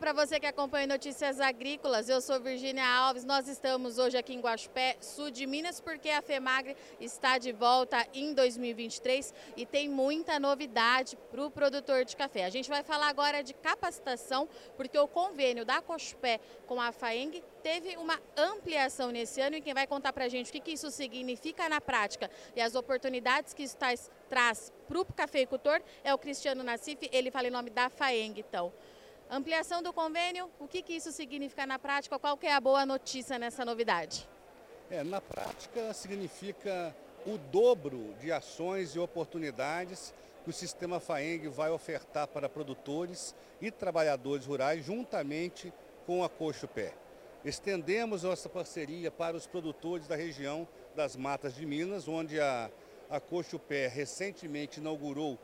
para você que acompanha Notícias Agrícolas. Eu sou Virgínia Alves. Nós estamos hoje aqui em Guaxupé, sul de Minas, porque a FEMAGRE está de volta em 2023 e tem muita novidade para o produtor de café. A gente vai falar agora de capacitação, porque o convênio da Cochupé com a FAENG teve uma ampliação nesse ano e quem vai contar para a gente o que, que isso significa na prática e as oportunidades que isso traz para o cafeicultor é o Cristiano Nassif, ele fala em nome da FAENG, então. Ampliação do convênio, o que, que isso significa na prática? Qual que é a boa notícia nessa novidade? É, na prática significa o dobro de ações e oportunidades que o sistema FAENG vai ofertar para produtores e trabalhadores rurais juntamente com a Coxo Pé. Estendemos nossa parceria para os produtores da região das Matas de Minas, onde a, a Coxo Pé recentemente inaugurou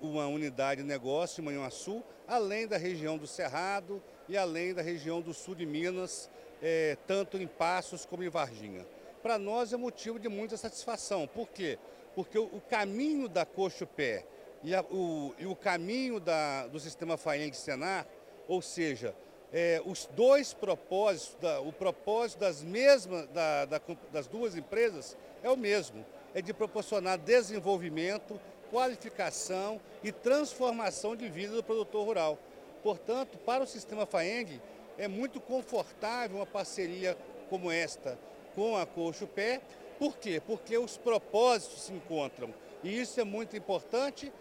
uma unidade de negócio em Manhuaçu, além da região do Cerrado e além da região do sul de Minas, é, tanto em Passos como em Varginha. Para nós é motivo de muita satisfação. Por quê? Porque o, o caminho da Coxo-Pé e, o, e o caminho da, do sistema FAENG Senar, ou seja, é, os dois propósitos, da, o propósito das mesmas, da, da, das duas empresas é o mesmo, é de proporcionar desenvolvimento qualificação e transformação de vida do produtor rural. Portanto, para o sistema FAENG, é muito confortável uma parceria como esta com a Coxo Pé. Por quê? Porque os propósitos se encontram. E isso é muito importante.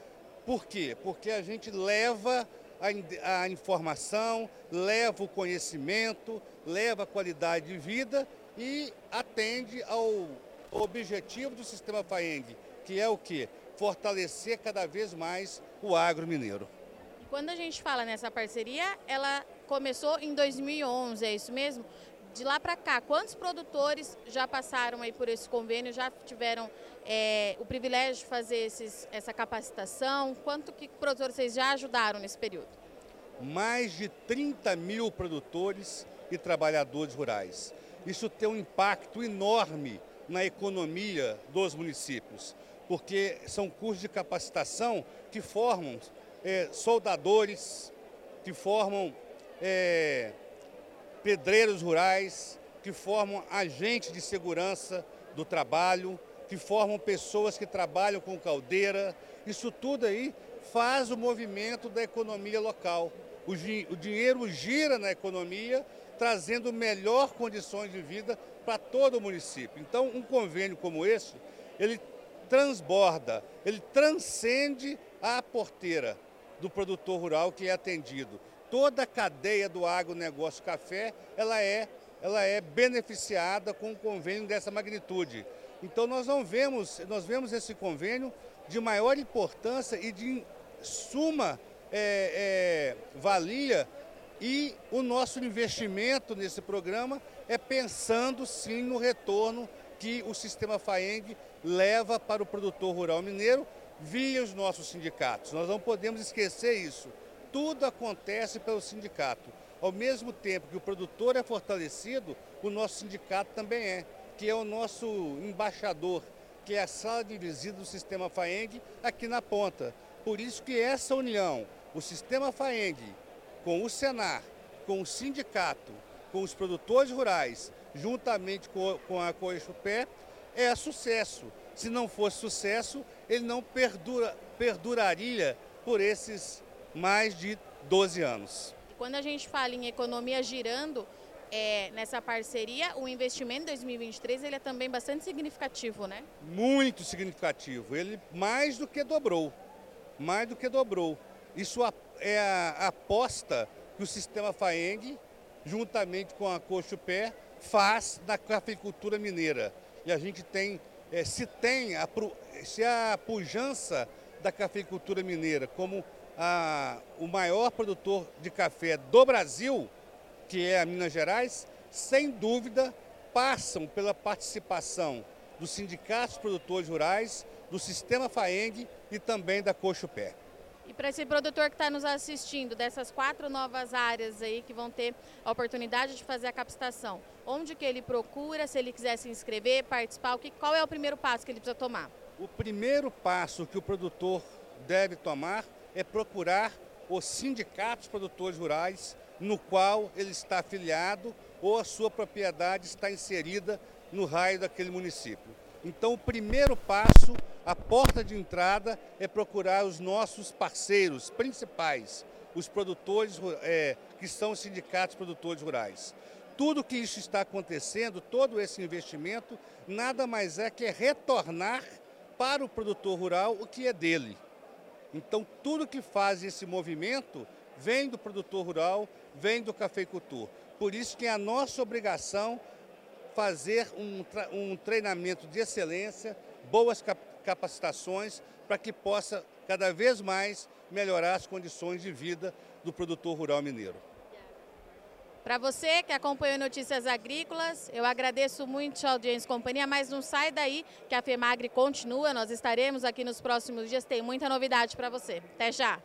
Por quê? Porque a gente leva a, a informação, leva o conhecimento, leva a qualidade de vida e atende ao objetivo do sistema FAENG, que é o quê? fortalecer cada vez mais o agro mineiro. Quando a gente fala nessa parceria, ela começou em 2011, é isso mesmo? De lá para cá, quantos produtores já passaram aí por esse convênio, já tiveram é, o privilégio de fazer esses, essa capacitação? Quanto que produtores vocês já ajudaram nesse período? Mais de 30 mil produtores e trabalhadores rurais. Isso tem um impacto enorme na economia dos municípios porque são cursos de capacitação que formam é, soldadores, que formam é, pedreiros rurais, que formam agentes de segurança do trabalho, que formam pessoas que trabalham com caldeira. Isso tudo aí faz o movimento da economia local. O, o dinheiro gira na economia, trazendo melhor condições de vida para todo o município. Então, um convênio como esse, ele transborda, ele transcende a porteira do produtor rural que é atendido. Toda a cadeia do agronegócio café, ela é, ela é beneficiada com um convênio dessa magnitude. Então nós não vemos, nós vemos esse convênio de maior importância e de suma é, é, valia e o nosso investimento nesse programa é pensando sim no retorno que o sistema FAENG leva para o produtor rural mineiro via os nossos sindicatos. Nós não podemos esquecer isso. Tudo acontece pelo sindicato. Ao mesmo tempo que o produtor é fortalecido, o nosso sindicato também é, que é o nosso embaixador, que é a sala de visita do sistema FAENG aqui na ponta. Por isso que essa união, o sistema FAENG, com o Senar, com o sindicato, com os produtores rurais, juntamente com, com a Coexupé, é sucesso. Se não fosse sucesso, ele não perdura, perduraria por esses mais de 12 anos. Quando a gente fala em economia girando, é, nessa parceria, o investimento em 2023 ele é também bastante significativo, né? Muito significativo. Ele mais do que dobrou. Mais do que dobrou. Isso é a aposta que o sistema FAENG, juntamente com a Cochupé, faz na cafeicultura mineira e a gente tem, é, se tem, a, se a pujança da cafeicultura mineira como a, o maior produtor de café do Brasil, que é a Minas Gerais, sem dúvida passam pela participação dos sindicatos produtores rurais, do sistema FAENG e também da Cochupé. E para esse produtor que está nos assistindo, dessas quatro novas áreas aí que vão ter a oportunidade de fazer a capacitação, onde que ele procura, se ele quiser se inscrever, participar, qual é o primeiro passo que ele precisa tomar? O primeiro passo que o produtor deve tomar é procurar os sindicatos produtores rurais no qual ele está afiliado ou a sua propriedade está inserida no raio daquele município. Então, o primeiro passo, a porta de entrada, é procurar os nossos parceiros principais, os produtores é, que são os sindicatos produtores rurais. Tudo que isso está acontecendo, todo esse investimento, nada mais é que é retornar para o produtor rural o que é dele. Então, tudo que faz esse movimento vem do produtor rural, vem do cafeicultor. Por isso que é a nossa obrigação fazer um, um treinamento de excelência, boas capacitações, para que possa cada vez mais melhorar as condições de vida do produtor rural mineiro. Para você que acompanhou Notícias Agrícolas, eu agradeço muito a audiência e companhia, mas não sai daí que a FEMAGRE continua, nós estaremos aqui nos próximos dias, tem muita novidade para você. Até já!